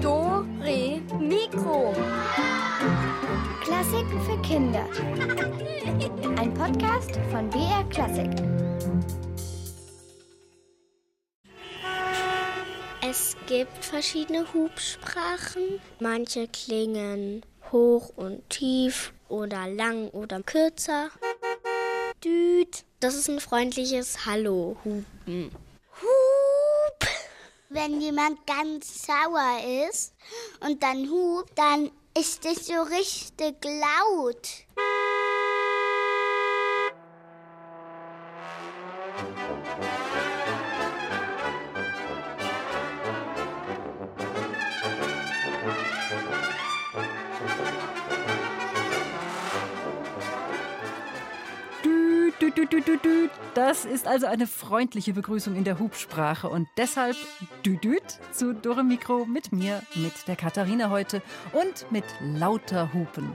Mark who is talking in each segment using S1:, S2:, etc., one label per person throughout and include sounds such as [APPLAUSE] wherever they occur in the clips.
S1: Do, Re, Mikro. Klassiken für Kinder. Ein Podcast von BR Klassik.
S2: Es gibt verschiedene Hubsprachen. Manche klingen hoch und tief oder lang oder kürzer. Düt, das ist ein freundliches Hallo-Hupen.
S3: Hup. Wenn jemand ganz sauer ist und dann hupt, dann ist es so richtig laut.
S4: Dü, dü, dü. Das ist also eine freundliche Begrüßung in der Hubsprache und deshalb Düdüt zu Dore Mikro mit mir, mit der Katharina heute und mit lauter Hupen.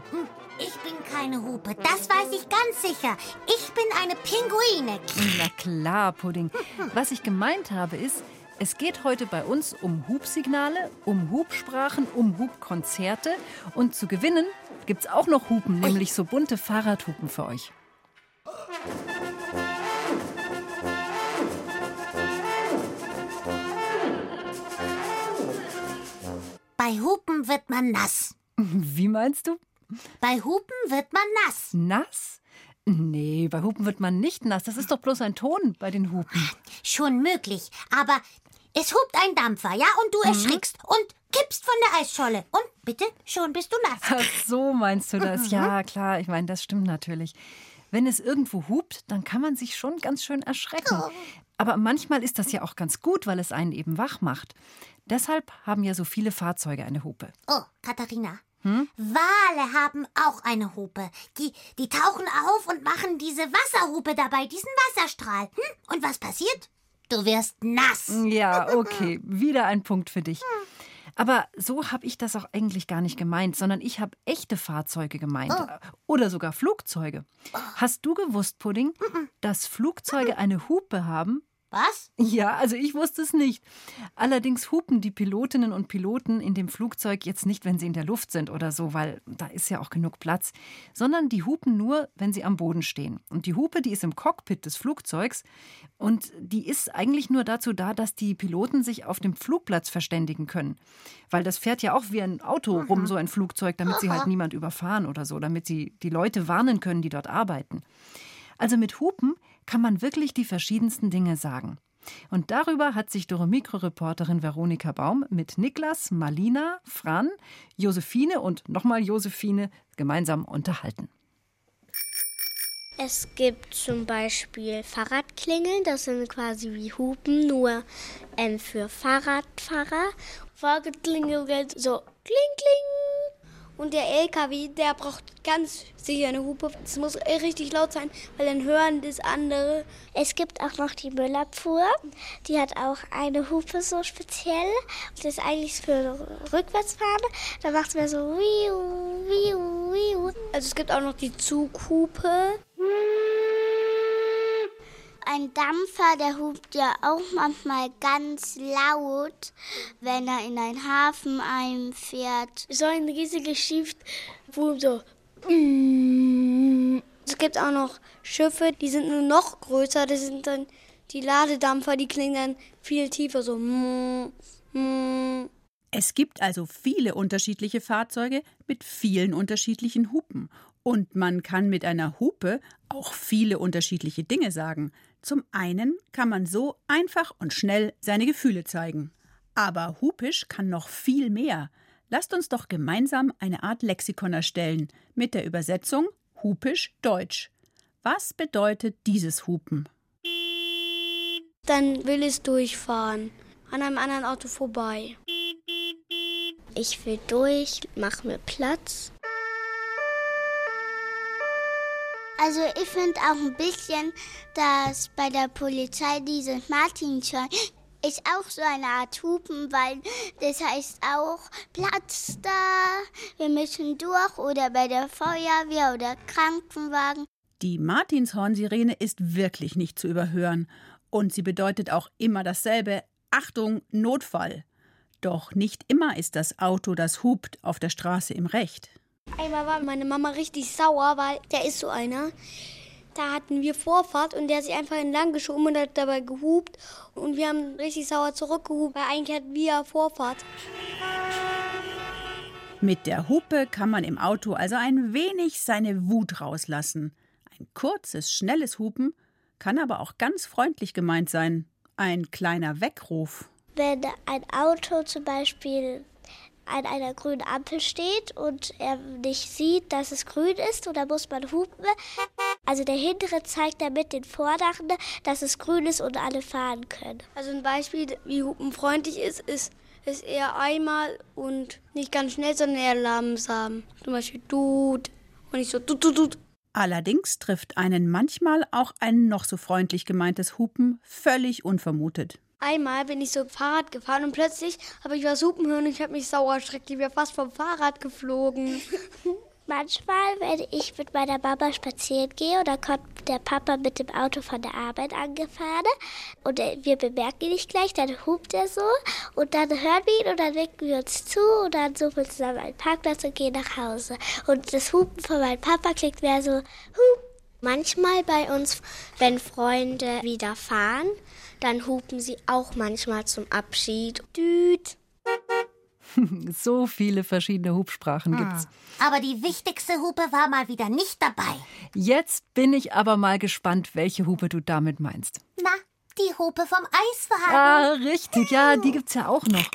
S5: Ich bin keine Hupe, das weiß ich ganz sicher. Ich bin eine Pinguine.
S4: Na klar, Pudding. Was ich gemeint habe ist, es geht heute bei uns um Hubsignale, um Hubsprachen, um Hubkonzerte und zu gewinnen gibt's auch noch Hupen, nämlich so bunte Fahrradhupen für euch.
S5: Bei Hupen wird man nass.
S4: Wie meinst du?
S5: Bei Hupen wird man nass.
S4: Nass? Nee, bei Hupen wird man nicht nass. Das ist doch bloß ein Ton bei den Hupen.
S5: Schon möglich, aber es hupt ein Dampfer, ja, und du erschrickst und kippst von der Eisscholle. Und bitte, schon bist du nass.
S4: Ach so meinst du das? Ja, klar. Ich meine, das stimmt natürlich. Wenn es irgendwo hupt, dann kann man sich schon ganz schön erschrecken. Aber manchmal ist das ja auch ganz gut, weil es einen eben wach macht. Deshalb haben ja so viele Fahrzeuge eine Hupe.
S5: Oh, Katharina. Wale haben auch eine Hupe. Die, die tauchen auf und machen diese Wasserhupe dabei, diesen Wasserstrahl. Hm? Und was passiert? Du wirst nass.
S4: Ja, [LAUGHS] okay. Wieder ein Punkt für dich. Aber so habe ich das auch eigentlich gar nicht gemeint, sondern ich habe echte Fahrzeuge gemeint. Oder sogar Flugzeuge. Hast du gewusst, Pudding, dass Flugzeuge eine Hupe haben?
S5: Was?
S4: Ja, also ich wusste es nicht. Allerdings hupen die Pilotinnen und Piloten in dem Flugzeug jetzt nicht, wenn sie in der Luft sind oder so, weil da ist ja auch genug Platz, sondern die hupen nur, wenn sie am Boden stehen. Und die Hupe, die ist im Cockpit des Flugzeugs und die ist eigentlich nur dazu da, dass die Piloten sich auf dem Flugplatz verständigen können. Weil das fährt ja auch wie ein Auto rum, so ein Flugzeug, damit sie halt niemand überfahren oder so, damit sie die Leute warnen können, die dort arbeiten. Also mit Hupen kann man wirklich die verschiedensten Dinge sagen. Und darüber hat sich Dore Mikro-Reporterin Veronika Baum mit Niklas, Malina, Fran, Josephine und nochmal Josephine gemeinsam unterhalten.
S2: Es gibt zum Beispiel Fahrradklingeln, das sind quasi wie Hupen, nur ähm, für Fahrradfahrer. Fahrradklingeln so kling kling. Und der LKW, der braucht ganz sicher eine Hupe. Das muss richtig laut sein, weil dann hören das andere.
S3: Es gibt auch noch die Müllabfuhr. Die hat auch eine Hupe so speziell. Das ist eigentlich für Rückwärtsfahren. Da macht es mir so wiu, wiu, wiu.
S2: Also es gibt auch noch die Zughupe.
S3: Ein Dampfer, der hupt ja auch manchmal ganz laut, wenn er in einen Hafen einfährt.
S2: So ein riesiges Schiff, wo so. Es gibt auch noch Schiffe, die sind nur noch größer. Das sind dann die Ladedampfer, die klingen dann viel tiefer, so.
S6: Es gibt also viele unterschiedliche Fahrzeuge mit vielen unterschiedlichen Hupen. Und man kann mit einer Hupe auch viele unterschiedliche Dinge sagen. Zum einen kann man so einfach und schnell seine Gefühle zeigen. Aber hupisch kann noch viel mehr. Lasst uns doch gemeinsam eine Art Lexikon erstellen mit der Übersetzung hupisch Deutsch. Was bedeutet dieses Hupen?
S2: Dann will es durchfahren. An einem anderen Auto vorbei. Ich will durch, mach mir Platz.
S3: Also ich finde auch ein bisschen, dass bei der Polizei dieses Martinshorn ist auch so eine Art Hupen, weil das heißt auch Platz da, wir müssen durch oder bei der Feuerwehr oder Krankenwagen.
S6: Die Martinshorn-Sirene ist wirklich nicht zu überhören. Und sie bedeutet auch immer dasselbe. Achtung, Notfall. Doch nicht immer ist das Auto, das hupt, auf der Straße im Recht.
S2: Einmal war meine Mama richtig sauer, weil der ist so einer. Da hatten wir Vorfahrt und der hat sich einfach entlang geschoben und hat dabei gehupt. Und wir haben richtig sauer zurückgehupt, weil eigentlich hatten wir Vorfahrt.
S6: Mit der Hupe kann man im Auto also ein wenig seine Wut rauslassen. Ein kurzes, schnelles Hupen kann aber auch ganz freundlich gemeint sein. Ein kleiner Weckruf.
S3: Wenn ein Auto zum Beispiel an einer grünen Ampel steht und er nicht sieht, dass es grün ist, oder muss man hupen. Also der hintere zeigt damit den Vorderen, dass es grün ist und alle fahren können.
S2: Also ein Beispiel, wie hupenfreundlich ist, ist, ist eher einmal und nicht ganz schnell, sondern eher langsam. Zum Beispiel tut und nicht so tut, tut, tut.
S6: Allerdings trifft einen manchmal auch ein noch so freundlich gemeintes Hupen völlig unvermutet.
S2: Einmal bin ich so Fahrrad gefahren und plötzlich habe ich was hupen hören und ich habe mich sauer erschreckt. Ich wäre fast vom Fahrrad geflogen. [LAUGHS]
S3: Manchmal, wenn ich mit meiner Mama spazieren gehe oder kommt der Papa mit dem Auto von der Arbeit angefahren und wir bemerken ihn nicht gleich, dann hupt er so und dann hören wir ihn und dann winken wir uns zu und dann suchen wir zusammen einen Parkplatz und gehen nach Hause. Und das Hupen von meinem Papa klingt mehr so hup.
S2: Manchmal bei uns, wenn Freunde wieder fahren, dann hupen sie auch manchmal zum Abschied. Düt. [LAUGHS]
S4: so viele verschiedene Hubsprachen
S5: Hm.
S4: gibt's.
S5: Aber die wichtigste Hupe war mal wieder nicht dabei.
S4: Jetzt bin ich aber mal gespannt, welche Hupe du damit meinst.
S5: Na, die Hupe vom Eiswagen.
S4: Ah, richtig, ja, die gibt's ja auch noch.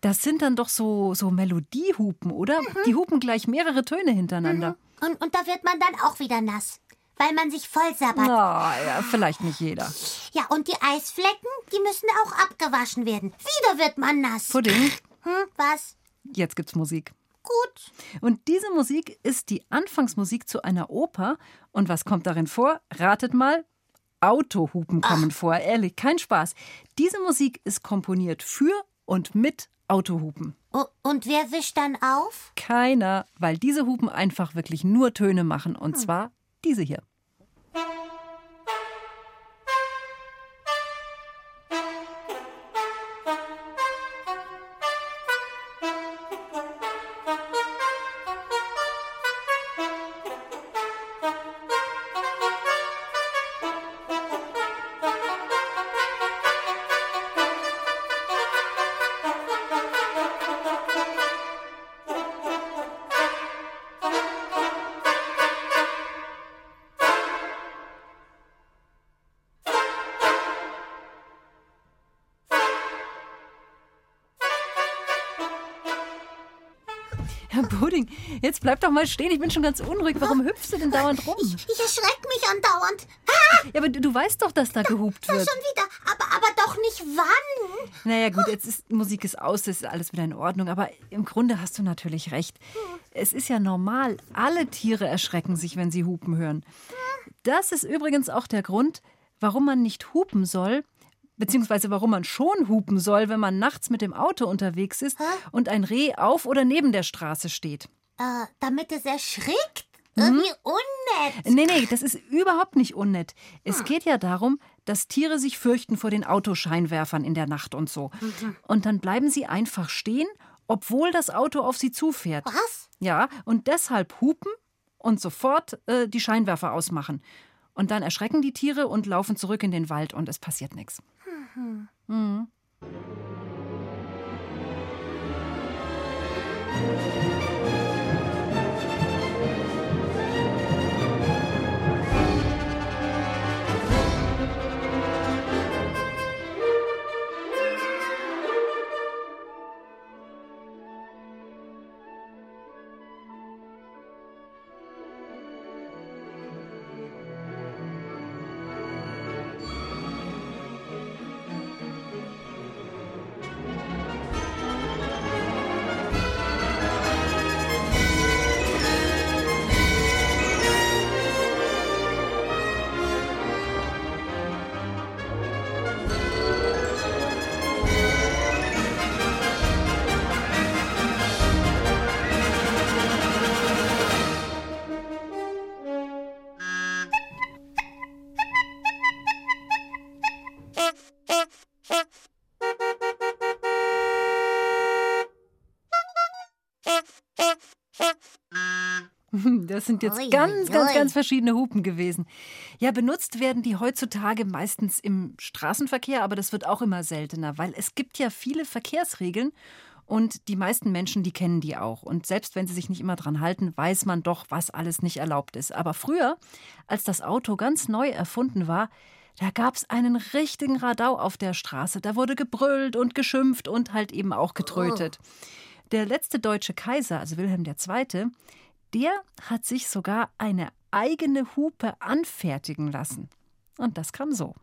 S4: Das sind dann doch so, so Melodiehupen, oder? Die hupen gleich mehrere Töne hintereinander.
S5: Und, und da wird man dann auch wieder nass, weil man sich voll sabbert.
S4: Na, ja, vielleicht nicht jeder.
S5: Ja, und die Eisflecken, die müssen auch abgewaschen werden. Wieder wird man nass.
S4: Pudding,
S5: Hm, was?
S4: jetzt gibt's Musik.
S5: Gut.
S4: Und diese Musik ist die Anfangsmusik zu einer Oper. Und was kommt darin vor? Ratet mal. Autohupen kommen vor. Ehrlich, kein Spaß. Diese Musik ist komponiert für und mit Autohupen.
S5: Und wer wischt dann auf?
S4: Keiner, weil diese Hupen einfach wirklich nur Töne machen. Und zwar diese hier. Bleib doch mal stehen. Ich bin schon ganz unruhig. Warum hüpfst du denn dauernd rum?
S5: Ich, ich erschrecke mich andauernd.
S4: Ja, aber du, du weißt doch, dass da gehupt wird.
S5: Schon wieder. Aber, aber doch nicht wann.
S4: Naja, gut, jetzt ist Musik ist aus, ist alles wieder in Ordnung. Aber im Grunde hast du natürlich recht. Es ist ja normal. Alle Tiere erschrecken sich, wenn sie Hupen hören. Das ist übrigens auch der Grund, warum man nicht hupen soll, beziehungsweise warum man schon hupen soll, wenn man nachts mit dem Auto unterwegs ist und ein Reh auf oder neben der Straße steht.
S5: Äh, damit es erschrickt? Irgendwie unnett.
S4: Nee, nee, das ist überhaupt nicht unnett. Es geht ja darum, dass Tiere sich fürchten vor den Autoscheinwerfern in der Nacht und so. Und dann bleiben sie einfach stehen, obwohl das Auto auf sie zufährt.
S5: Was?
S4: Ja, und deshalb hupen und sofort äh, die Scheinwerfer ausmachen. Und dann erschrecken die Tiere und laufen zurück in den Wald und es passiert nichts. Mhm. Das sind jetzt
S5: Ui,
S4: ganz,
S5: ui,
S4: ganz, ganz verschiedene Hupen gewesen. Ja, benutzt werden die heutzutage meistens im Straßenverkehr, aber das wird auch immer seltener, weil es gibt ja viele Verkehrsregeln und die meisten Menschen, die kennen die auch. Und selbst wenn sie sich nicht immer dran halten, weiß man doch, was alles nicht erlaubt ist. Aber früher, als das Auto ganz neu erfunden war, da gab es einen richtigen Radau auf der Straße. Da wurde gebrüllt und geschimpft und halt eben auch getrötet. Der letzte deutsche Kaiser, also Wilhelm II., der hat sich sogar eine eigene Hupe anfertigen lassen. Und das kam so.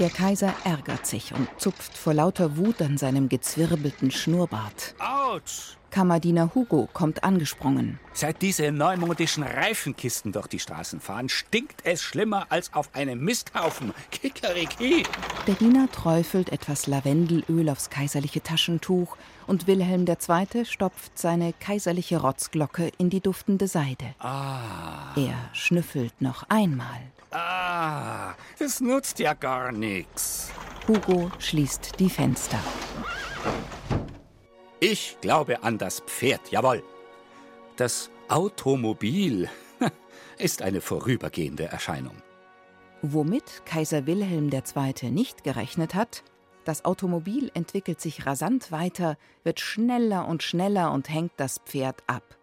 S7: Der Kaiser ärgert sich und zupft vor lauter Wut an seinem gezwirbelten Schnurrbart.
S8: Autsch!
S7: Kammerdiener Hugo kommt angesprungen.
S8: Seit diese neumodischen Reifenkisten durch die Straßen fahren, stinkt es schlimmer als auf einem Misthaufen. Kikeriki!
S7: Der Diener träufelt etwas Lavendelöl aufs kaiserliche Taschentuch und Wilhelm II. stopft seine kaiserliche Rotzglocke in die duftende Seide.
S8: Ah,
S7: Er schnüffelt noch einmal.
S8: ah, das nutzt ja gar nichts.
S7: Hugo schließt die Fenster.
S8: Ich glaube an das Pferd, jawohl. Das Automobil [LAUGHS] ist eine vorübergehende Erscheinung.
S7: Womit Kaiser Wilhelm II. nicht gerechnet hat, das Automobil entwickelt sich rasant weiter, wird schneller und schneller und hängt das Pferd ab.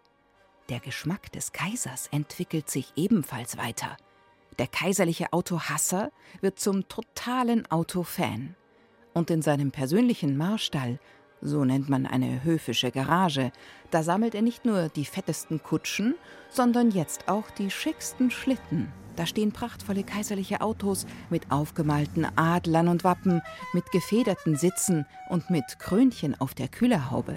S7: Der Geschmack des Kaisers entwickelt sich ebenfalls weiter. Der kaiserliche Autohasser wird zum totalen Autofan. Und in seinem persönlichen Marstall, so nennt man eine höfische Garage, da sammelt er nicht nur die fettesten Kutschen, sondern jetzt auch die schicksten Schlitten. Da stehen prachtvolle kaiserliche Autos mit aufgemalten Adlern und Wappen, mit gefederten Sitzen und mit Krönchen auf der Kühlerhaube.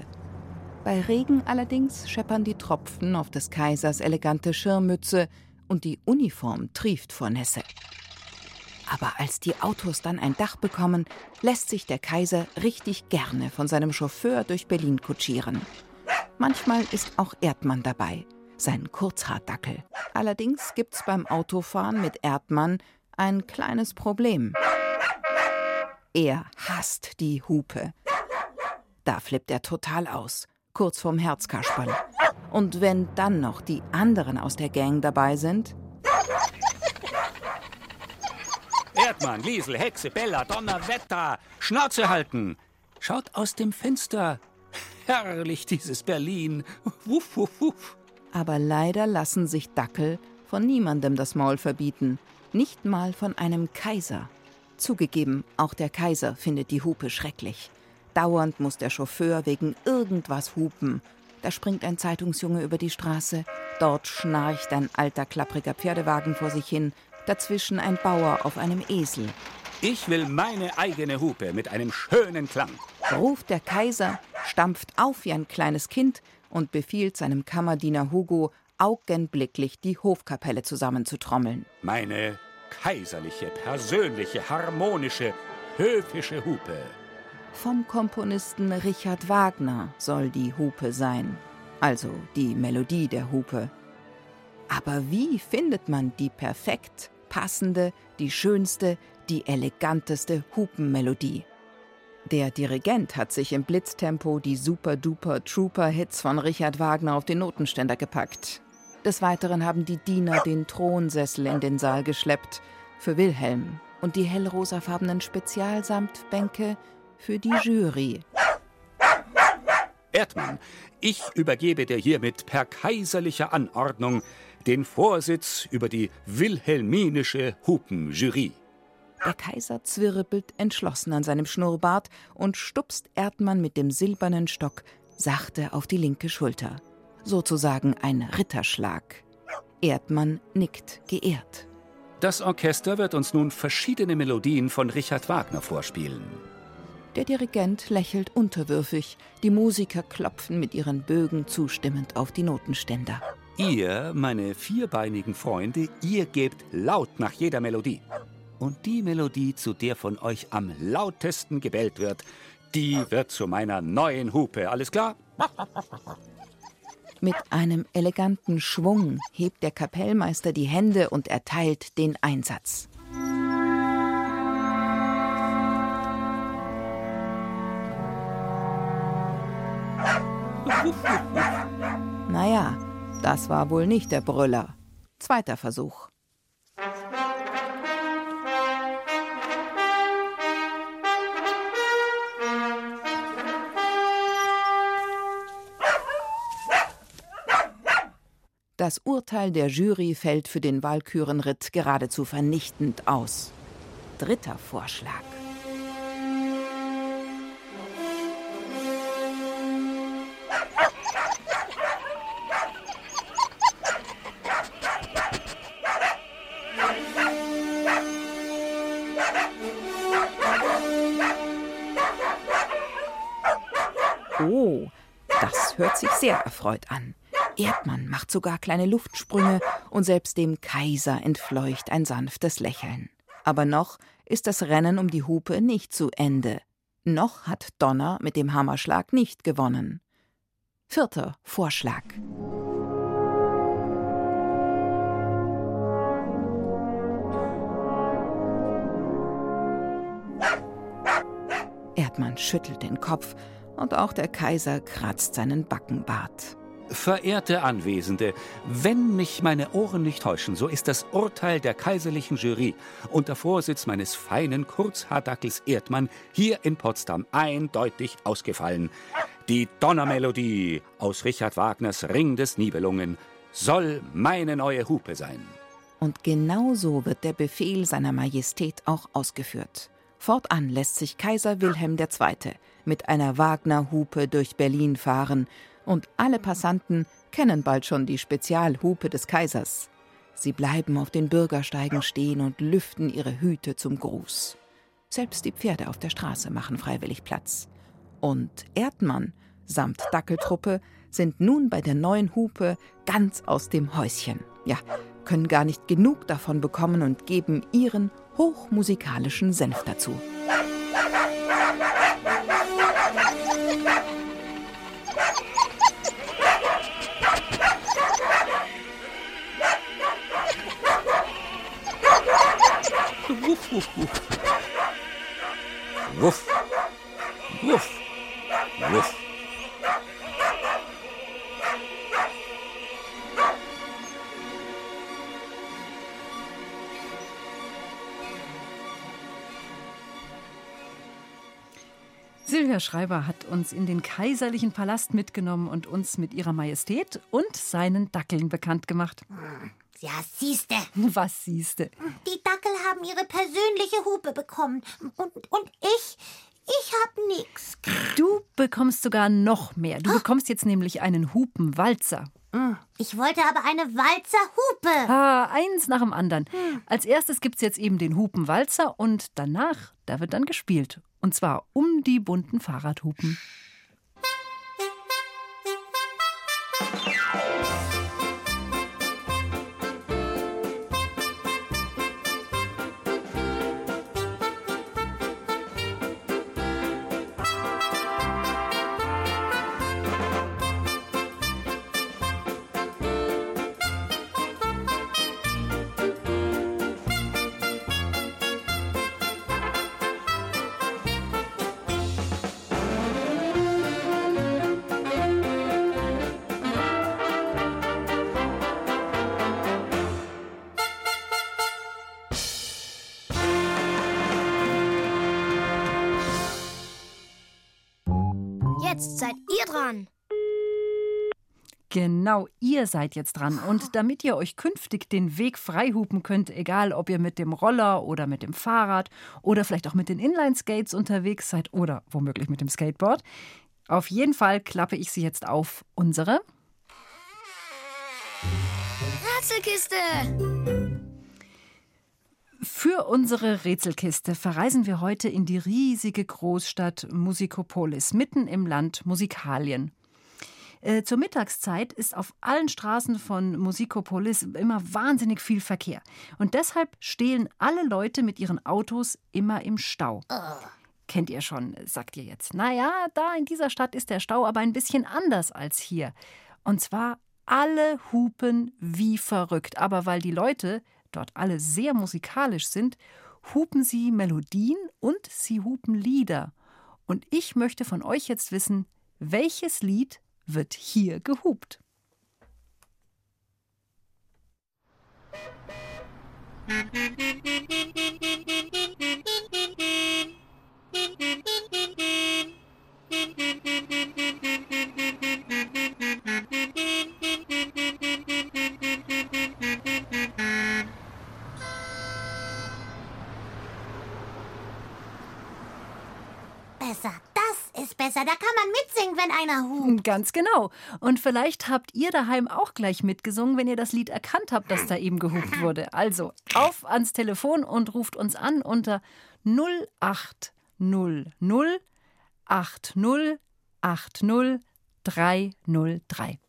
S7: Bei Regen allerdings scheppern die Tropfen auf des Kaisers elegante Schirmmütze und die Uniform trieft vor Nässe. Aber als die Autos dann ein Dach bekommen, lässt sich der Kaiser richtig gerne von seinem Chauffeur durch Berlin kutschieren. Manchmal ist auch Erdmann dabei, sein Kurzhaardackel. Allerdings gibt's beim Autofahren mit Erdmann ein kleines Problem. Er hasst die Hupe. Da flippt er total aus, kurz vorm Herzkasperl. Und wenn dann noch die anderen aus der Gang dabei sind,
S8: Erdmann, Liesel, Hexe, Bella, Donnerwetter, Schnauze halten. Schaut aus dem Fenster. Herrlich dieses Berlin. Wuff, wuff, wuff.
S7: aber leider lassen sich Dackel von niemandem das Maul verbieten, nicht mal von einem Kaiser. Zugegeben, auch der Kaiser findet die Hupe schrecklich. Dauernd muss der Chauffeur wegen irgendwas hupen. Da springt ein Zeitungsjunge über die Straße, dort schnarcht ein alter, klappriger Pferdewagen vor sich hin, dazwischen ein Bauer auf einem Esel.
S8: Ich will meine eigene Hupe mit einem schönen Klang.
S7: ruft der Kaiser, stampft auf wie ein kleines Kind und befiehlt seinem Kammerdiener Hugo, augenblicklich die Hofkapelle zusammenzutrommeln.
S8: Meine kaiserliche, persönliche, harmonische, höfische Hupe.
S7: Vom Komponisten Richard Wagner soll die Hupe sein, also die Melodie der Hupe. Aber wie findet man die perfekt passende, die schönste, die eleganteste Hupenmelodie? Der Dirigent hat sich im Blitztempo die Super-Duper-Trooper-Hits von Richard Wagner auf den Notenständer gepackt. Des Weiteren haben die Diener den Thronsessel in den Saal geschleppt für Wilhelm und die hellrosafarbenen Spezialsamtbänke für die Jury.
S8: Erdmann, ich übergebe dir hiermit per kaiserlicher Anordnung den Vorsitz über die wilhelminische Hupenjury.
S7: Der Kaiser zwirbelt entschlossen an seinem Schnurrbart und stupst Erdmann mit dem silbernen Stock sachte auf die linke Schulter. Sozusagen ein Ritterschlag. Erdmann nickt geehrt.
S8: Das Orchester wird uns nun verschiedene Melodien von Richard Wagner vorspielen.
S7: Der Dirigent lächelt unterwürfig, die Musiker klopfen mit ihren Bögen zustimmend auf die Notenständer.
S8: Ihr, meine vierbeinigen Freunde, ihr gebt laut nach jeder Melodie. Und die Melodie, zu der von euch am lautesten gebellt wird, die wird zu meiner neuen Hupe. Alles klar?
S7: Mit einem eleganten Schwung hebt der Kapellmeister die Hände und erteilt den Einsatz. Das war wohl nicht der Brüller. Zweiter Versuch. Das Urteil der Jury fällt für den Walkürenritt geradezu vernichtend aus. Dritter Vorschlag. Oh, das hört sich sehr erfreut an. Erdmann macht sogar kleine Luftsprünge und selbst dem Kaiser entfleucht ein sanftes Lächeln. Aber noch ist das Rennen um die Hupe nicht zu Ende. Noch hat Donner mit dem Hammerschlag nicht gewonnen. Vierter Vorschlag. Erdmann schüttelt den Kopf und auch der Kaiser kratzt seinen Backenbart.
S8: Verehrte Anwesende, wenn mich meine Ohren nicht täuschen, so ist das Urteil der kaiserlichen Jury unter Vorsitz meines feinen Kurzhaardackels Erdmann hier in Potsdam eindeutig ausgefallen. Die Donnermelodie aus Richard Wagners Ring des Nibelungen soll meine neue Hupe sein.
S7: Und genau so wird der Befehl seiner Majestät auch ausgeführt. Fortan lässt sich Kaiser Wilhelm II. Mit einer Wagner-Hupe durch Berlin fahren und alle Passanten kennen bald schon die Spezialhupe des Kaisers. Sie bleiben auf den Bürgersteigen stehen und lüften ihre Hüte zum Gruß. Selbst die Pferde auf der Straße machen freiwillig Platz. Und Erdmann samt Dackeltruppe sind nun bei der neuen Hupe ganz aus dem Häuschen. Ja, können gar nicht genug davon bekommen und geben ihren hochmusikalischen Senf dazu.
S8: Wuff, wuff, wuff. Wuff. Wuff. Wuff.
S4: Silvia Schreiber hat uns in den kaiserlichen Palast mitgenommen und uns mit ihrer Majestät und seinen Dackeln bekannt gemacht.
S5: Ja, siehste.
S4: Was siehste?
S5: Die Dackel haben ihre persönliche Hupe bekommen. Und, und ich, ich hab nix.
S4: Du bekommst sogar noch mehr. Du bekommst jetzt nämlich einen Hupenwalzer.
S5: Ich wollte aber eine Walzerhupe.
S4: Ah, eins nach dem anderen. Als erstes gibt's jetzt eben den Hupenwalzer und danach, da wird dann gespielt. Und zwar um die bunten Fahrradhupen.
S1: Jetzt seid ihr dran.
S4: Genau, ihr seid jetzt dran. Und damit ihr euch künftig den Weg freihupen könnt, egal ob ihr mit dem Roller oder mit dem Fahrrad oder vielleicht auch mit den Inline-Skates unterwegs seid oder womöglich mit dem Skateboard, auf jeden Fall klappe ich sie jetzt auf unsere
S1: Rätselkiste.
S4: Für unsere Rätselkiste verreisen wir heute in die riesige Großstadt Musikopolis, mitten im Land Musikalien. Äh, zur Mittagszeit ist auf allen Straßen von Musikopolis immer wahnsinnig viel Verkehr. Und deshalb stehen alle Leute mit ihren Autos immer im Stau. Kennt ihr schon, sagt ihr jetzt. Naja, da in dieser Stadt ist der Stau aber ein bisschen anders als hier. Und zwar alle hupen wie verrückt. Aber weil die Leute dort alle sehr musikalisch sind, hupen sie Melodien und sie hupen Lieder. Und ich möchte von euch jetzt wissen, welches Lied wird hier gehupt?
S5: Musik [LAUGHS] besser. Da kann man mitsingen, wenn einer hupt.
S4: Ganz genau. Und vielleicht habt ihr daheim auch gleich mitgesungen, wenn ihr das Lied erkannt habt, das da eben gehupt wurde. Also auf ans Telefon und ruft uns an unter 0800 80 80 303.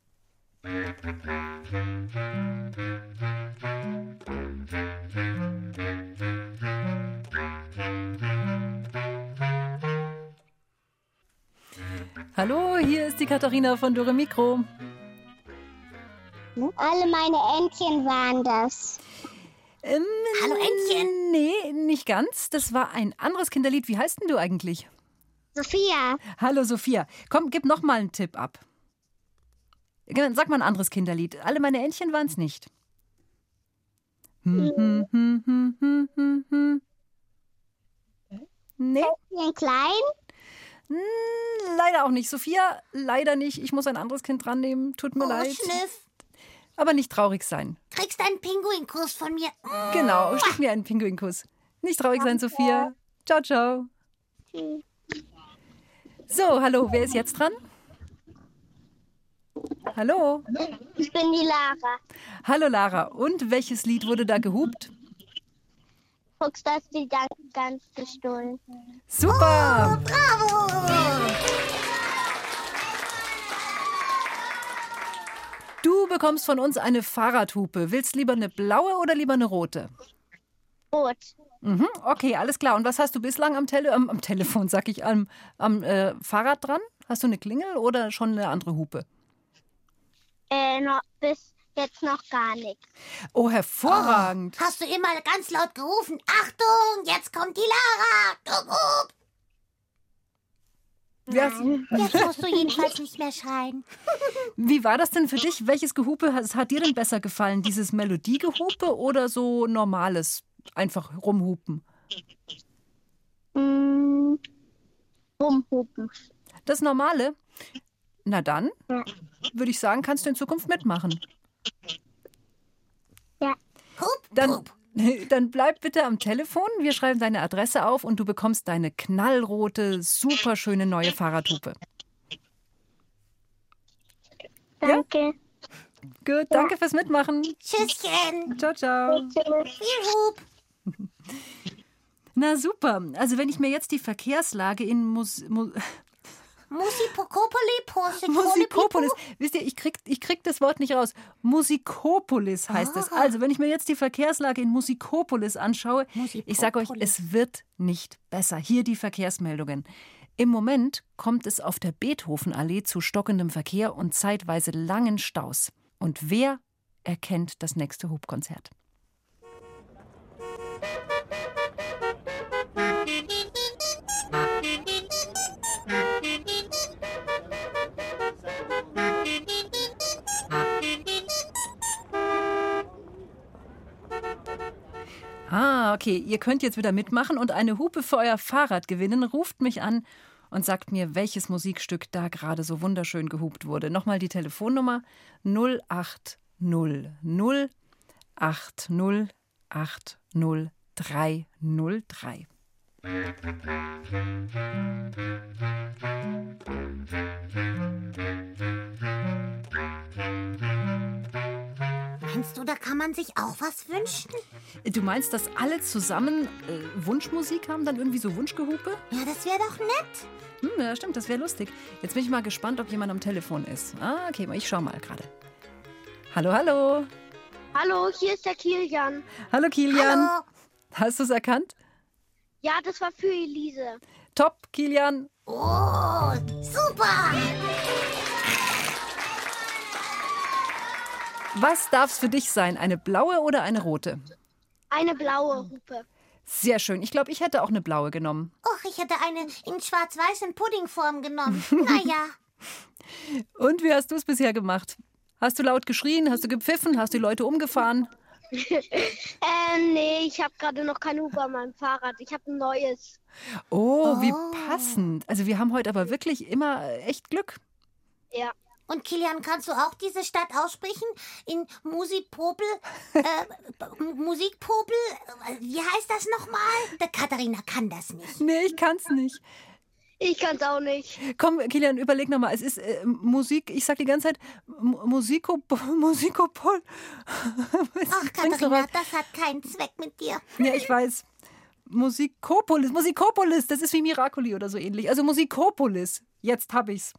S4: Hallo, hier ist die Katharina von Dürre Mikro.
S3: Alle meine Entchen waren das.
S4: Ähm,
S5: Hallo, Entchen.
S4: Nee, nicht ganz. Das war ein anderes Kinderlied. Wie heißt denn du eigentlich?
S3: Sophia,
S4: Hallo Sophia. Komm, gib noch mal einen Tipp ab. Genau, Sag mal ein anderes Kinderlied. Alle meine Entchen waren es nicht. Hm, hm, hm, hm, hm, hm, hm. Nee,
S3: Entchen klein.
S4: Hm, leider auch nicht. Sophia, leider nicht. Ich muss ein anderes Kind dran nehmen. Tut mir
S5: Oh,
S4: leid.
S5: Schniff,
S4: Aber nicht traurig sein.
S5: kriegst einen Pinguinkuss von mir.
S4: Genau, schick mir einen Pinguinkuss. Nicht traurig sein, Sophia. Ciao, ciao. So, hallo, wer ist jetzt dran? Hallo.
S3: Ich bin die Lara.
S4: Hallo Lara. Und welches Lied wurde da gehupt?
S3: Ist die ganz gestohlen.
S4: Super!
S5: Bravo!
S4: Du bekommst von uns eine Fahrradhupe. Willst lieber eine blaue oder lieber eine rote?
S3: Rot.
S4: Mhm, okay, alles klar. Und was hast du bislang am, Tele am, am Telefon, sag ich, am, am äh, Fahrrad dran? Hast du eine Klingel oder schon eine andere Hupe?
S3: Äh, noch, bis jetzt noch gar nichts.
S4: Oh, hervorragend.
S5: Hast du immer ganz laut gerufen, Achtung, jetzt kommt die Lara.
S4: Wie, hast,
S5: Jetzt musst du jedenfalls nicht mehr schreien. [LAUGHS]
S4: wie war das denn für dich? Welches Gehupe hat, hat dir denn besser gefallen? Dieses Melodiegehupe oder so normales, einfach rumhupen?
S3: Mm, rumhupen.
S4: Das normale? Na dann,
S3: Ja.
S4: würde ich sagen, kannst du in Zukunft mitmachen.
S5: Hup,
S4: Dann,
S5: hup. [LAUGHS]
S4: dann bleib bitte am Telefon. Wir schreiben deine Adresse auf und du bekommst deine knallrote, superschöne neue Fahrradhupe.
S3: Danke.
S4: Gut, danke fürs Mitmachen.
S5: Tschüsschen.
S4: Ciao, ciao.
S5: Viel Hup. [LAUGHS]
S4: Na super. Also wenn ich mir jetzt die Verkehrslage in Mus Mu
S5: Musipokopoli,
S4: Musikopolis, wisst ihr, ich krieg, ich krieg das Wort nicht raus. Musikopolis heißt es. Also wenn ich mir jetzt die Verkehrslage in Musikopolis anschaue, ich sage euch, es wird nicht besser. Hier die Verkehrsmeldungen. Im Moment kommt es auf der Beethovenallee zu stockendem Verkehr und zeitweise langen Staus. Und wer erkennt das nächste Hubkonzert? Ah, okay. Ihr könnt jetzt wieder mitmachen und eine Hupe für euer Fahrrad gewinnen. Ruft mich an und sagt mir, welches Musikstück da gerade so wunderschön gehupt wurde. Nochmal die Telefonnummer 0800 80 80 303.
S5: Meinst du, da kann man sich auch was wünschen?
S4: Du meinst, dass alle zusammen äh, Wunschmusik haben, dann irgendwie so Wunschgehupe?
S5: Ja, das wäre doch nett.
S4: Hm, ja, stimmt, das wäre lustig. Jetzt bin ich mal gespannt, ob jemand am Telefon ist. Ah, okay, ich schau mal gerade. Hallo, hallo.
S3: Hallo, hier ist der Kilian.
S4: Hallo, Kilian.
S5: Hallo.
S4: Hast du es erkannt?
S3: Ja, das war für Elise.
S4: Top, Kilian.
S5: Oh, super.
S4: Was darf es für dich sein? Eine blaue oder eine rote?
S3: Eine blaue Hupe.
S4: Sehr schön. Ich glaube, ich hätte auch eine blaue genommen.
S5: Och, ich hätte eine in schwarz-weiß in Puddingform genommen. [LAUGHS] Naja,
S4: Und wie hast du es bisher gemacht? Hast du laut geschrien? Hast du gepfiffen? Hast du die Leute umgefahren? [LAUGHS]
S9: ähm, nee, ich habe gerade noch keine Hupe an meinem Fahrrad. Ich habe ein neues.
S4: Oh, wie passend. Also wir haben heute aber wirklich immer äh, echt Glück.
S9: Ja.
S5: Und Kilian, kannst du auch diese Stadt aussprechen? In Musikpopel? [LAUGHS] äh, Musikpopel? Wie heißt das nochmal? Der Katharina kann das nicht.
S4: Nee, ich kann's nicht.
S9: Ich kann's auch nicht.
S4: Komm, Kilian, überleg nochmal. Es ist äh, Musik, ich sag die ganze Zeit M- Musiko, [LAUGHS] Musikopol. [LAUGHS]
S5: Ach, Katharina, das hat keinen Zweck mit dir.
S4: Ja, ich weiß. Musikopolis, Musikopolis, das ist wie Miracoli oder so ähnlich. Also Musikopolis. Jetzt hab ich's.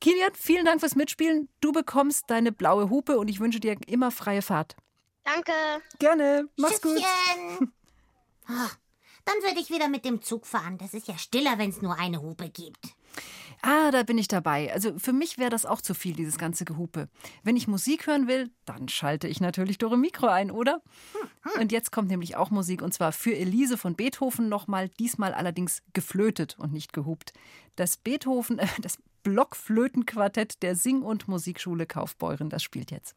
S4: Kilian, vielen Dank fürs Mitspielen. Du bekommst deine blaue Hupe und ich wünsche dir immer freie Fahrt.
S9: Danke.
S4: Gerne. Mach's gut.
S5: Tschüsschen. [LAUGHS] Ah, dann würde ich wieder mit dem Zug fahren. Das ist ja stiller, wenn es nur eine Hupe gibt.
S4: Ah, da bin ich dabei. Also für mich wäre das auch zu viel, dieses ganze Gehupe. Wenn ich Musik hören will, dann schalte ich natürlich Dore Mikro ein, oder? Und jetzt kommt nämlich auch Musik und zwar für Elise von Beethoven nochmal, diesmal allerdings geflötet und nicht gehupt. Das Beethoven, [LAUGHS] das Blockflötenquartett der Sing- und Musikschule Kaufbeuren, das spielt jetzt.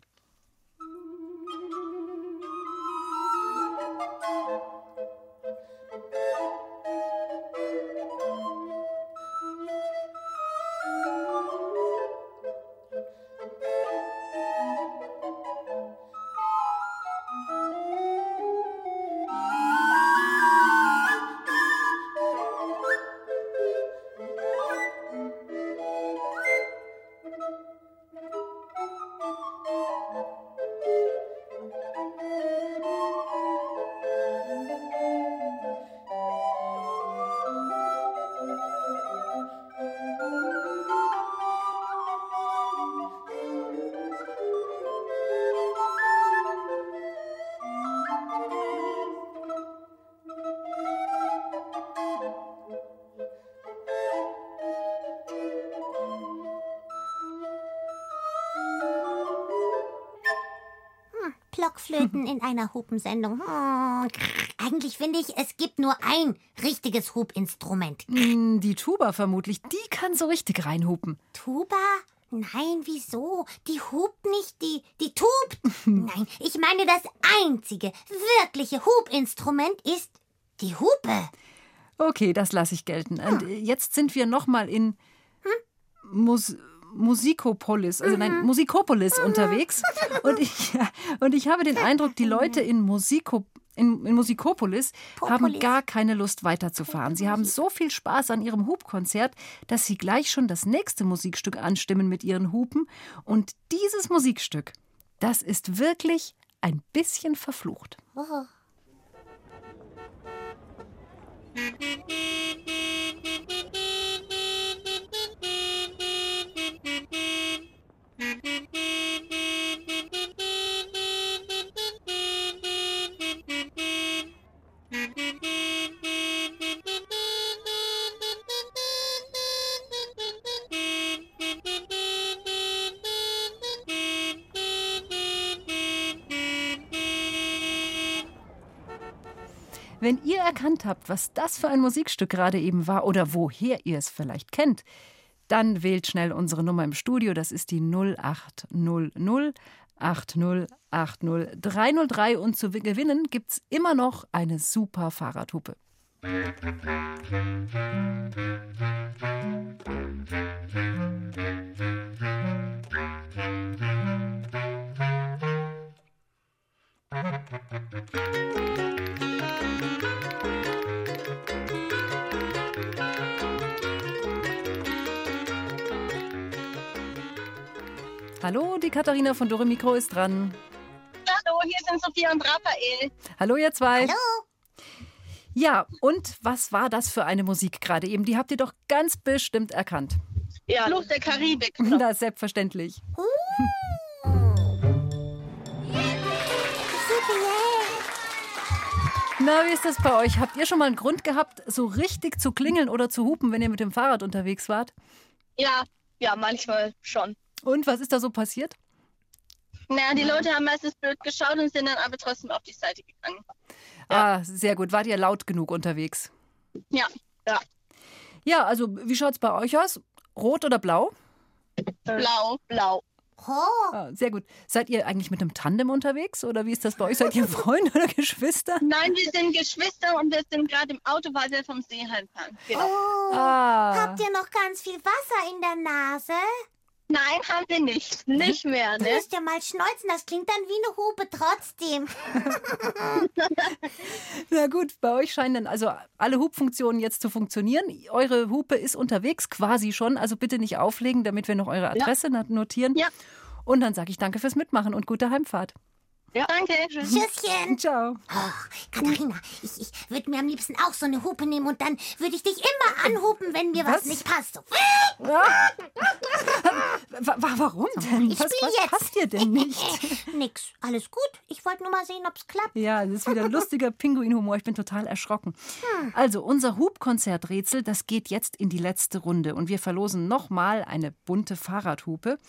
S5: Blockflöten in einer Hupensendung. Hm, eigentlich finde ich, es gibt nur ein richtiges Hupinstrument.
S4: Hm, Die Tuba vermutlich, die kann so richtig reinhupen.
S5: Tuba? Nein, wieso? Die hupt nicht, die, die tubt. [LAUGHS] Nein, ich meine, das einzige wirkliche Hupinstrument ist die Hupe.
S4: Okay, das lasse ich gelten. Und jetzt sind wir nochmal in Mus Musikopolis, also nein, Musikopolis unterwegs. Und ich, [LAUGHS] und ich habe den Eindruck, die Leute in Musiko in, in Musikopolis haben
S5: Popolis.
S4: gar keine Lust weiterzufahren. Sie haben so viel Spaß an ihrem Hubkonzert, dass sie gleich schon das nächste Musikstück anstimmen mit ihren Hupen. Und dieses Musikstück, das ist wirklich ein bisschen verflucht.
S5: Oh.
S4: Wenn ihr erkannt habt, was das für ein Musikstück gerade eben war oder woher ihr es vielleicht kennt, dann wählt schnell unsere Nummer im Studio. Das ist die 0800 8080 303 und zu gewinnen gibt's immer noch eine super Fahrradhupe. Hallo, die Katharina von Dore Mikro ist dran.
S10: Hallo, hier sind Sophia und Raphael.
S4: Hallo, ihr zwei.
S5: Hallo.
S4: Ja, und was war das für eine Musik gerade eben? Die habt ihr doch ganz bestimmt erkannt.
S10: Ja, Fluch der Karibik. [LAUGHS]
S4: Na, selbstverständlich. Na, wie ist das bei euch? Habt ihr schon mal einen Grund gehabt, so richtig zu klingeln oder zu hupen, wenn ihr mit dem Fahrrad unterwegs wart?
S10: Ja, ja, manchmal schon.
S4: Und was ist da so passiert?
S10: Naja, die Leute haben meistens blöd geschaut und sind dann aber trotzdem auf die Seite gegangen.
S4: Ah, sehr gut. Wart ihr laut genug unterwegs?
S10: Ja, ja.
S4: Ja, also wie schaut's bei euch aus? Rot oder blau?
S10: Blau, blau.
S5: Oh.
S4: Ah, sehr gut. Seid ihr eigentlich mit einem Tandem unterwegs oder wie ist das bei euch? Seid ihr [LAUGHS] Freunde oder Geschwister?
S10: Nein, wir sind Geschwister und wir sind gerade im Auto, weil wir vom See heimfahren. Genau.
S5: Oh.
S4: Ah.
S5: Habt ihr noch ganz viel Wasser in der Nase?
S10: Nein, haben wir nicht. Nicht mehr,
S5: Du
S10: ne?
S5: müsst ja mal schneuzen, das klingt dann wie eine Hupe trotzdem. [LAUGHS]
S4: Na gut, bei euch scheinen dann also alle Hubfunktionen jetzt zu funktionieren. Eure Hupe ist unterwegs quasi schon, also bitte nicht auflegen, damit wir noch eure Adresse notieren.
S10: Ja.
S4: Und dann sage ich danke fürs Mitmachen und gute Heimfahrt.
S10: Ja. Danke.
S5: Tschüsschen.
S4: Ciao.
S5: Oh, Katharina, ich, ich würde mir am liebsten auch so eine Hupe nehmen und dann würde ich dich immer anhupen, wenn mir was,
S4: Was?
S5: nicht passt. So.
S4: Wa wa warum denn?
S5: Ich
S4: was was
S5: jetzt.
S4: passt dir denn [LAUGHS] nicht?
S5: Nix, alles gut. Ich wollte nur mal sehen, ob's klappt.
S4: Ja, das ist wieder lustiger [LAUGHS] Pinguinhumor. Ich bin total erschrocken. Also, unser Hubkonzerträtsel, das geht jetzt in die letzte Runde. Und wir verlosen nochmal eine bunte Fahrradhupe.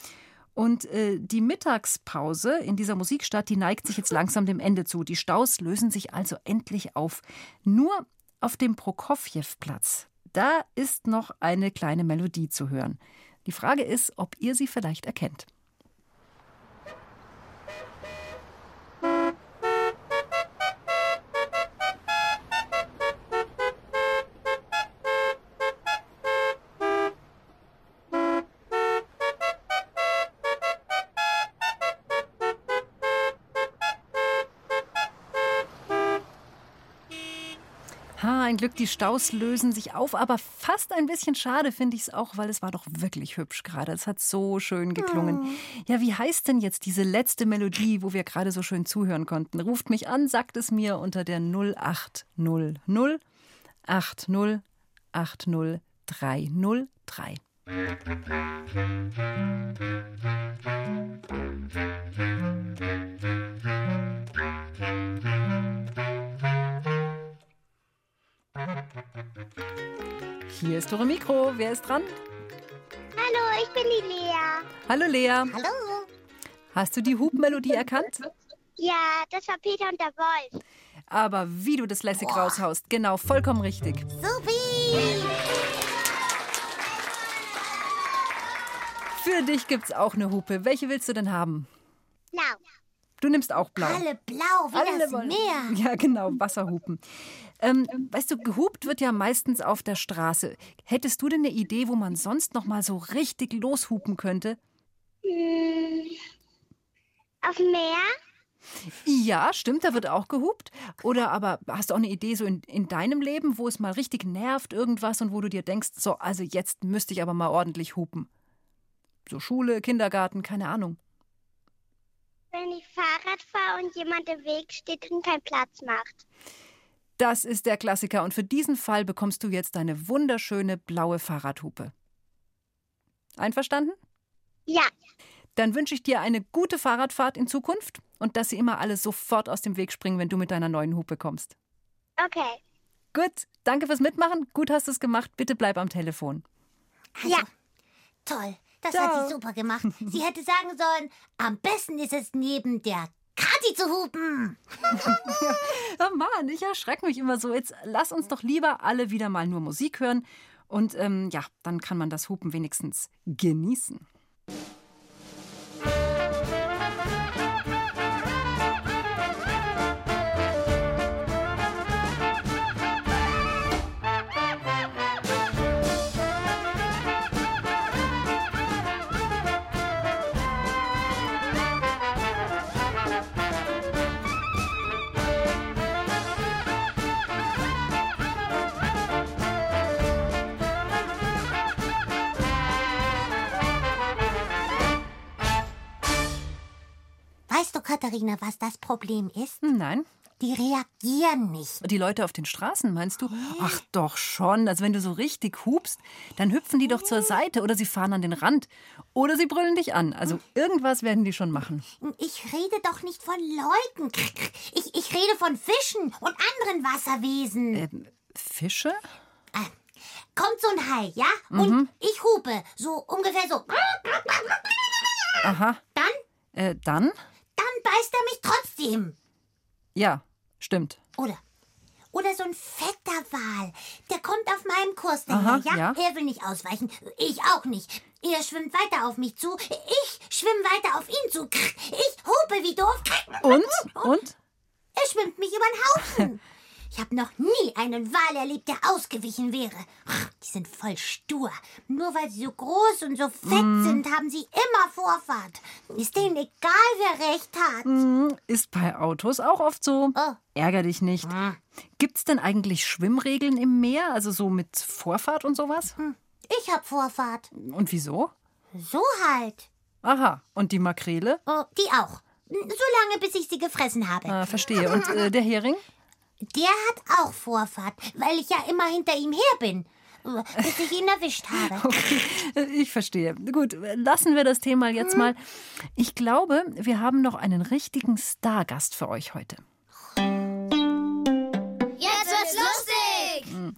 S4: Und äh, die Mittagspause in dieser Musikstadt, die neigt sich jetzt [LAUGHS] langsam dem Ende zu. Die Staus lösen sich also endlich auf. Nur auf dem Prokofjew-Platz, da ist noch eine kleine Melodie zu hören. Die Frage ist, ob ihr sie vielleicht erkennt. Glück, die Staus lösen sich auf, aber fast ein bisschen schade finde ich es auch, weil es war doch wirklich hübsch gerade. Es hat so schön geklungen. Ja, wie heißt denn jetzt diese letzte Melodie, wo wir gerade so schön zuhören konnten? Ruft mich an, sagt es mir unter der 0800 80 80 303. Hier ist Tore Mikro. Wer ist dran?
S3: Hallo, ich bin die Lea.
S4: Hallo Lea.
S5: Hallo.
S4: Hast du die Hubmelodie erkannt?
S3: Ja, das war Peter und der Wolf.
S4: Aber wie du das lässig raushaust. Genau, vollkommen richtig.
S5: Supi.
S4: Für dich gibt's auch eine Hupe. Welche willst du denn haben?
S3: Blau.
S4: Du nimmst auch blau.
S5: Alle blau wie
S4: Alle
S5: das
S4: wollen-
S5: Meer.
S4: Ja, genau, Wasserhupen. Ähm, weißt du, gehupt wird ja meistens auf der Straße. Hättest du denn eine Idee, wo man sonst noch mal so richtig loshupen könnte?
S3: Hm, auf dem Meer?
S4: Ja, stimmt, da wird auch gehupt. Oder aber hast du auch eine Idee so in, in deinem Leben, wo es mal richtig nervt, irgendwas und wo du dir denkst, so, also jetzt müsste ich aber mal ordentlich hupen? So Schule, Kindergarten, keine Ahnung.
S3: Wenn ich Fahrrad fahre und jemand im Weg steht und keinen Platz macht.
S4: Das ist der Klassiker und für diesen Fall bekommst du jetzt deine wunderschöne blaue Fahrradhupe. Einverstanden?
S3: Ja,
S4: Dann wünsche ich dir eine gute Fahrradfahrt in Zukunft und dass sie immer alle sofort aus dem Weg springen, wenn du mit deiner neuen Hupe kommst.
S3: okay.
S4: Gut, danke fürs Mitmachen. Gut hast du es gemacht. Bitte bleib am Telefon.
S5: Also, Toll. Das
S4: Ciao.
S5: hat sie super gemacht. [LAUGHS] Sie hätte sagen sollen, am besten ist es neben der Kathi zu hupen. [LAUGHS]
S4: Oh Mann, ich erschrecke mich immer so. Jetzt lass uns doch lieber alle wieder mal nur Musik hören. Und ähm, ja, dann kann man das Hupen wenigstens genießen.
S5: Katharina, was das Problem ist?
S4: Hm, Nein.
S5: Die reagieren nicht.
S4: Die Leute auf den Straßen, meinst du? Ach doch schon. Also wenn du so richtig hupst, dann hüpfen die doch zur Seite oder sie fahren an den Rand. Oder sie brüllen dich an. Also irgendwas werden die schon machen.
S5: Ich rede doch nicht von Leuten. Ich, ich rede von Fischen und anderen Wasserwesen.
S4: Ähm, Fische?
S5: Kommt so ein Hai, ja? Und ich hupe. So ungefähr so.
S4: Aha.
S5: Dann,
S4: Äh, dann?
S5: dann beißt er mich trotzdem.
S4: Ja, stimmt.
S5: Oder, oder so ein fetter Wal. Der kommt auf meinem Kurs daher, ja?
S4: ja.
S5: Er will nicht ausweichen. Ich auch nicht. Er schwimmt weiter auf mich zu. Ich schwimme weiter auf ihn zu. Ich hupe wie doof.
S4: Und? Und?
S5: Er schwimmt mich über den Haufen. [LAUGHS] Ich habe noch nie einen Wal erlebt, der ausgewichen wäre. Die sind voll stur. Nur weil sie so groß und so fett
S4: Mm.
S5: sind, haben sie immer Vorfahrt. Ist denen egal, wer recht hat.
S4: Hm, Ist bei Autos auch oft so.
S5: Oh.
S4: Ärger dich nicht. Gibt's denn eigentlich Schwimmregeln im Meer? Also so mit Vorfahrt und sowas?
S5: Ich hab Vorfahrt.
S4: Und wieso?
S5: So halt.
S4: Aha. Und die Makrele?
S5: Oh, die auch. Solange, bis ich sie gefressen habe.
S4: Ah, verstehe. Und äh, der [LAUGHS] Hering?
S5: Der hat auch Vorfahrt, weil ich ja immer hinter ihm her bin, bis ich ihn erwischt habe. [LAUGHS]
S4: Okay, ich verstehe. Gut, lassen wir das Thema jetzt mal. Ich glaube, wir haben noch einen richtigen Stargast für euch heute.
S1: Jetzt wird's lustig!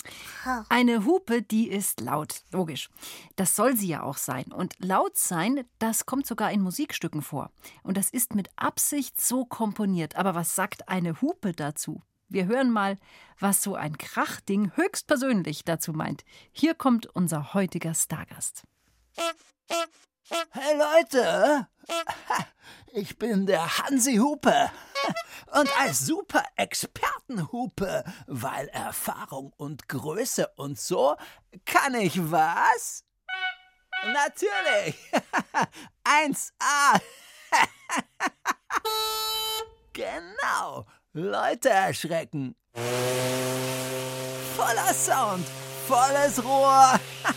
S4: Eine Hupe, die ist laut, logisch. Das soll sie ja auch sein. Und laut sein, das kommt sogar in Musikstücken vor. Und das ist mit Absicht so komponiert. Aber was sagt eine Hupe dazu? Wir hören mal, was so ein Krachding höchstpersönlich dazu meint. Hier kommt unser heutiger Stargast.
S11: Hey Leute, ich bin der Hansi Hupe und als super Expertenhupe, weil Erfahrung und Größe und so, kann ich was? Natürlich, [LAUGHS] 1A. [LAUGHS] Genau, Leute erschrecken. Voller Sound, volles Rohr. [LAUGHS]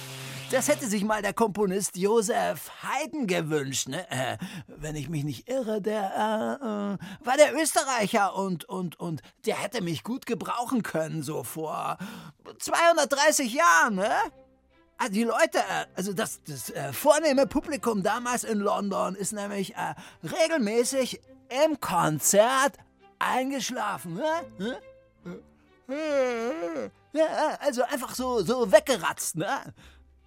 S11: Das hätte sich mal der Komponist Josef Haydn gewünscht, ne? Äh, wenn ich mich nicht irre, der äh, äh, war der Österreicher und, und, und der hätte mich gut gebrauchen können, so vor 230 Jahren, ne? Also die Leute, äh, also das, das äh, vornehme Publikum damals in London ist nämlich äh, regelmäßig im Konzert eingeschlafen, ne? Ja, also einfach so, so weggeratzt, ne?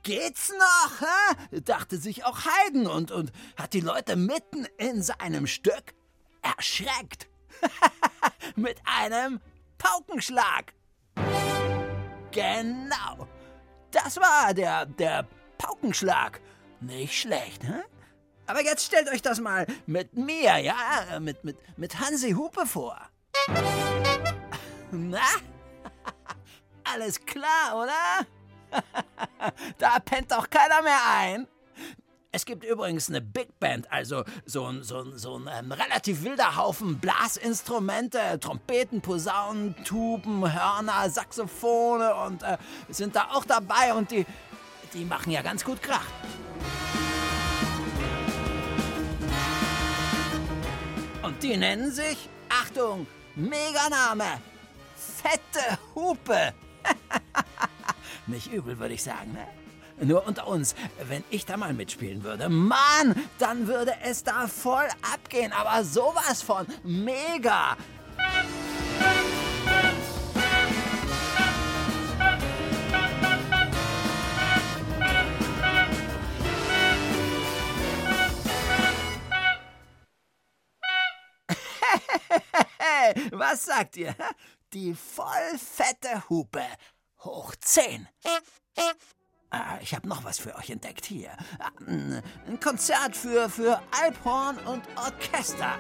S11: Geht's noch? Hä? Dachte sich auch Haydn und, und hat die Leute mitten in seinem Stück erschreckt. [LAUGHS] Mit einem Paukenschlag. Genau. Das war der, der Paukenschlag. Nicht schlecht, hä? Aber jetzt stellt euch das mal mit mir, ja? Mit, mit, mit Hansi Hupe vor. [LAUGHS] Na? [LAUGHS] Alles klar, oder? [LAUGHS] da pennt doch keiner mehr ein. Es gibt übrigens eine Big Band, also so ein, so ein, so ein ähm, relativ wilder Haufen Blasinstrumente, Trompeten, Posaunen, Tuben, Hörner, Saxophone und äh, sind da auch dabei und die, die machen ja ganz gut Krach. Und die nennen sich, Achtung, Meganame, Fette Hupe. [LAUGHS] Nicht übel, würde ich sagen, ne? Nur unter uns, wenn ich da mal mitspielen würde, Mann, dann würde es da voll abgehen, aber sowas von mega. Was sagt ihr? Die voll fette Hupe. Hoch 10. Ah, ich habe noch was für euch entdeckt hier. Ein Konzert für, für Alphorn und Orchester.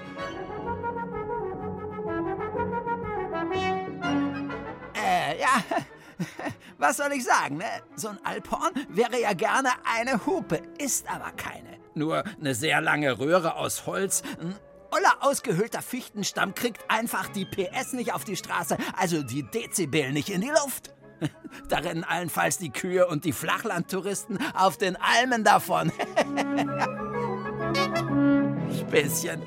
S11: Äh, ja, [LAUGHS] was soll ich sagen, ne? So ein Alphorn wäre ja gerne eine Hupe, ist aber keine. Nur eine sehr lange Röhre aus Holz. Ein oller ausgehöhlter Fichtenstamm kriegt einfach die PS nicht auf die Straße, also die Dezibel nicht in die Luft. [LAUGHS] Da rennen allenfalls die Kühe und die Flachlandtouristen auf den Almen davon. [LAUGHS] Späßchen.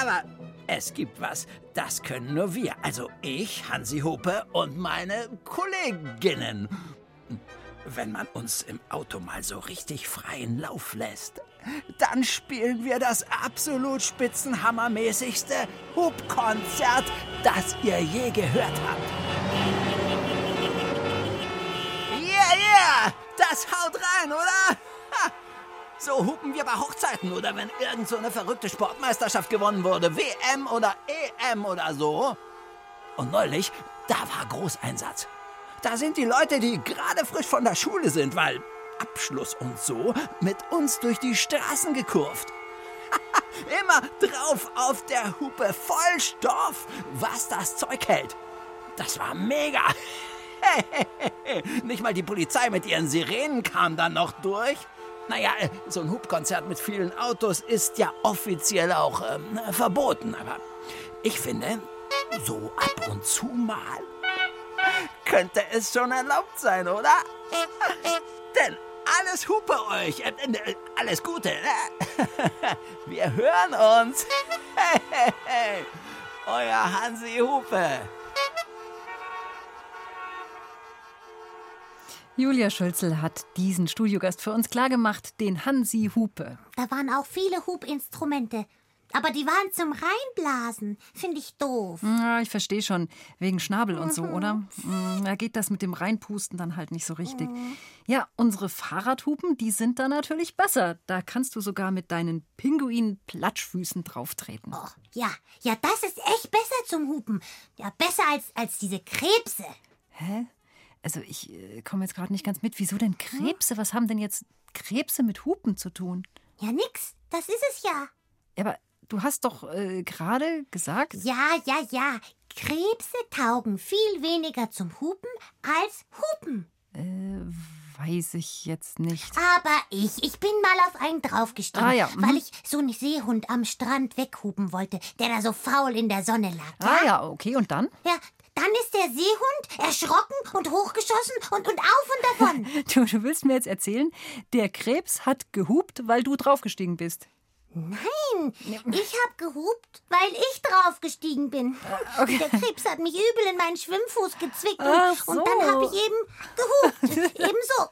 S11: Aber es gibt was, das können nur wir. Also ich, Hansi Hupe und meine Kolleginnen. Wenn man uns im Auto mal so richtig freien Lauf lässt, dann spielen wir das absolut spitzenhammermäßigste Hubkonzert, das ihr je gehört habt. Yeah, yeah! Das haut rein, oder? So hupen wir bei Hochzeiten oder wenn irgend so eine verrückte Sportmeisterschaft gewonnen wurde. WM oder EM oder so. Und neulich, da war Großeinsatz. Da sind die Leute, die gerade frisch von der Schule sind, weil Abschluss und so mit uns durch die Straßen gekurvt. [LAUGHS] Immer drauf auf der Hupe, voll Stoff, was das Zeug hält. Das war mega. [LAUGHS] Nicht mal die Polizei mit ihren Sirenen kam dann noch durch. Naja, so ein Hubkonzert mit vielen Autos ist ja offiziell auch ähm, verboten, aber ich finde, so ab und zu mal könnte es schon erlaubt sein, oder? [LAUGHS] Alles Hupe euch, äh, äh, alles Gute. Ne? [LAUGHS] Wir hören uns. [LAUGHS] Euer Hansi Hupe.
S4: Julia Schulzel hat diesen Studiogast für uns klargemacht, den Hansi Hupe.
S5: Da waren auch viele Hubinstrumente. Aber die waren zum Reinblasen. Finde ich doof.
S4: Ja, ich verstehe schon. Wegen Schnabel und so, oder? Mm, Da geht das mit dem Reinpusten dann halt nicht so richtig. Ja, unsere Fahrradhupen, die sind da natürlich besser. Da kannst du sogar mit deinen Pinguin-Platschfüßen drauftreten.
S5: Oh, ja, ja, das ist echt besser zum Hupen. Ja, besser als, als diese Krebse.
S4: Hä? Also ich äh, komme jetzt gerade nicht ganz mit. Wieso denn Krebse? Was haben denn jetzt Krebse mit Hupen zu tun?
S5: Ja, nix. Das ist es ja.
S4: Ja, aber du hast doch äh, gerade gesagt.
S5: Ja, ja, ja. Krebse taugen viel weniger zum Hupen als Hupen.
S4: Äh, weiß ich jetzt nicht.
S5: Aber ich, ich bin mal auf einen draufgestiegen,
S4: Ah, ja, mhm.
S5: weil ich so einen Seehund am Strand weghupen wollte, der da so faul in der Sonne lag.
S4: Ah ja, okay. Und dann?
S5: Ja, dann ist der Seehund erschrocken und hochgeschossen und, und auf und davon. [LAUGHS]
S4: Du, du willst mir jetzt erzählen, der Krebs hat gehupt, weil du draufgestiegen bist.
S5: Nein, ich hab gehupt, weil ich draufgestiegen bin.
S4: okay.
S5: Der Krebs hat mich übel in meinen Schwimmfuß gezwickt und,
S4: Ach
S5: und dann
S4: so.
S5: habe ich eben gehupt. [LAUGHS] Ebenso.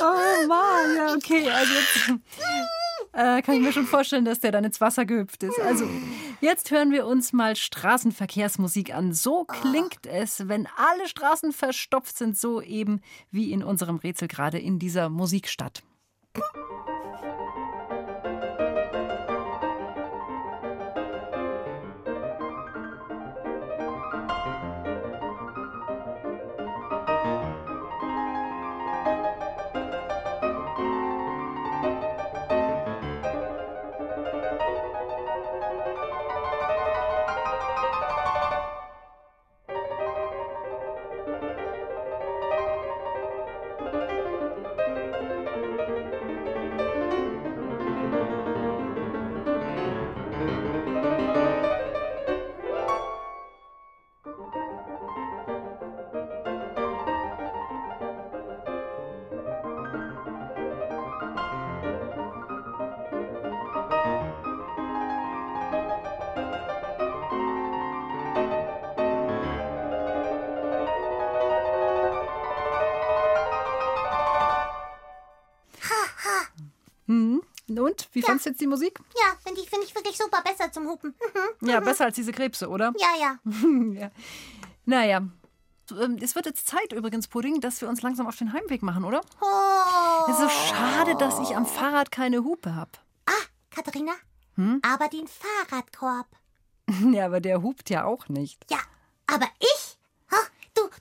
S4: Oh Mann, ja, okay. Also jetzt äh, kann ich mir schon vorstellen, dass der dann ins Wasser gehüpft ist. Also, jetzt hören wir uns mal Straßenverkehrsmusik an. So klingt es, wenn alle Straßen verstopft sind, so eben wie in unserem Rätsel gerade in dieser Musikstadt. Fandst du jetzt die Musik?
S5: Ja, finde ich, find ich wirklich super besser zum Hupen. Mhm.
S4: Ja, besser als diese Krebse, oder?
S5: Ja, ja. [LAUGHS]
S4: ja. Naja. Ähm, Es wird jetzt Zeit übrigens, Pudding, dass wir uns langsam auf den Heimweg machen, oder?
S5: Oh.
S4: Es ist so schade, dass ich am Fahrrad keine Hupe habe.
S5: Katharina,
S4: Hm?
S5: aber den Fahrradkorb. [LAUGHS]
S4: Ja, aber der hupt ja auch nicht.
S5: Ja, aber ich? Ha,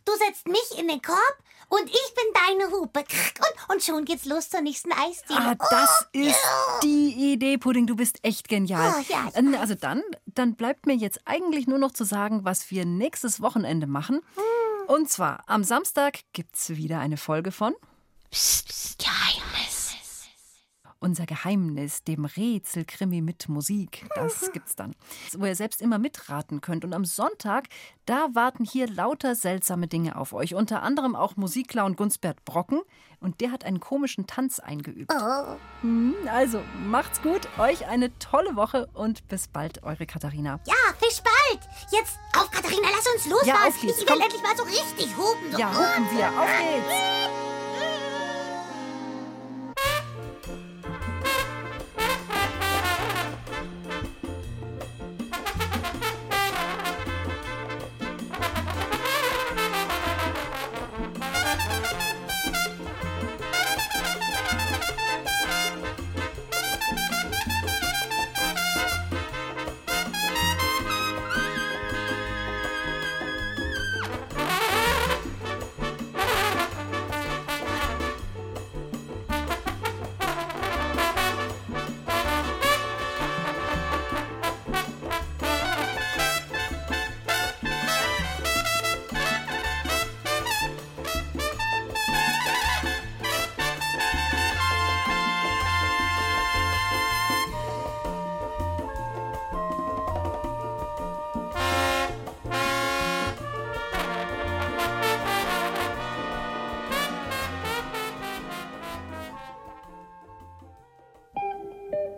S5: Du, setzt mich in den Korb und ich bin deine Hupe. Und, und schon geht's los zur nächsten Eisdiele.
S4: Ah, das ist die Idee, Pudding. Du bist echt genial.
S5: Oh, ja,
S4: also dann, dann bleibt mir jetzt eigentlich nur noch zu sagen, was wir nächstes Wochenende machen.
S5: Hm.
S4: Und zwar am Samstag gibt's wieder eine Folge von
S5: Geheimnis.
S4: Unser Geheimnis, dem Rätselkrimi mit Musik. Das gibt's dann. Wo ihr selbst immer mitraten könnt. Und am Sonntag, da warten hier lauter seltsame Dinge auf euch. Unter anderem auch Musikclown Gunsbert Brocken. Und der hat einen komischen Tanz eingeübt.
S5: Oh.
S4: Hm, Also, macht's gut, euch eine tolle Woche und bis bald, eure Katharina.
S5: Ja, bis bald. Jetzt auf, Katharina, lass uns losfahren.
S4: Ja, auf geht's,
S5: ich will
S4: komm.
S5: endlich mal so richtig hupen. So.
S4: Ja, hupen wir. Auf geht's.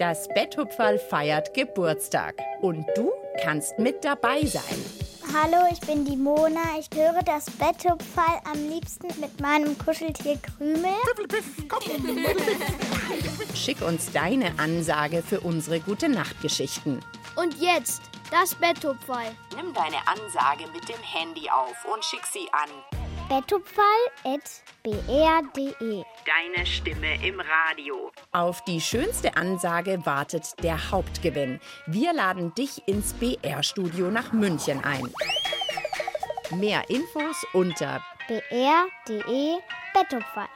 S12: Das Betthupferl feiert Geburtstag und du kannst mit dabei sein.
S13: Hallo, ich bin die Mona. Ich höre das Betthupferl am liebsten mit meinem Kuscheltier Krümel.
S12: Schick uns deine Ansage für unsere gute Nachtgeschichten.
S2: Und jetzt das Betthupferl.
S14: Nimm deine Ansage mit dem Handy auf und schick sie an
S13: betthupferl.br.de.
S14: Deine Stimme im Radio.
S12: Auf die schönste Ansage wartet der Hauptgewinn. Wir laden dich ins BR-Studio nach München ein. Mehr Infos unter
S13: br.de Betthupferl.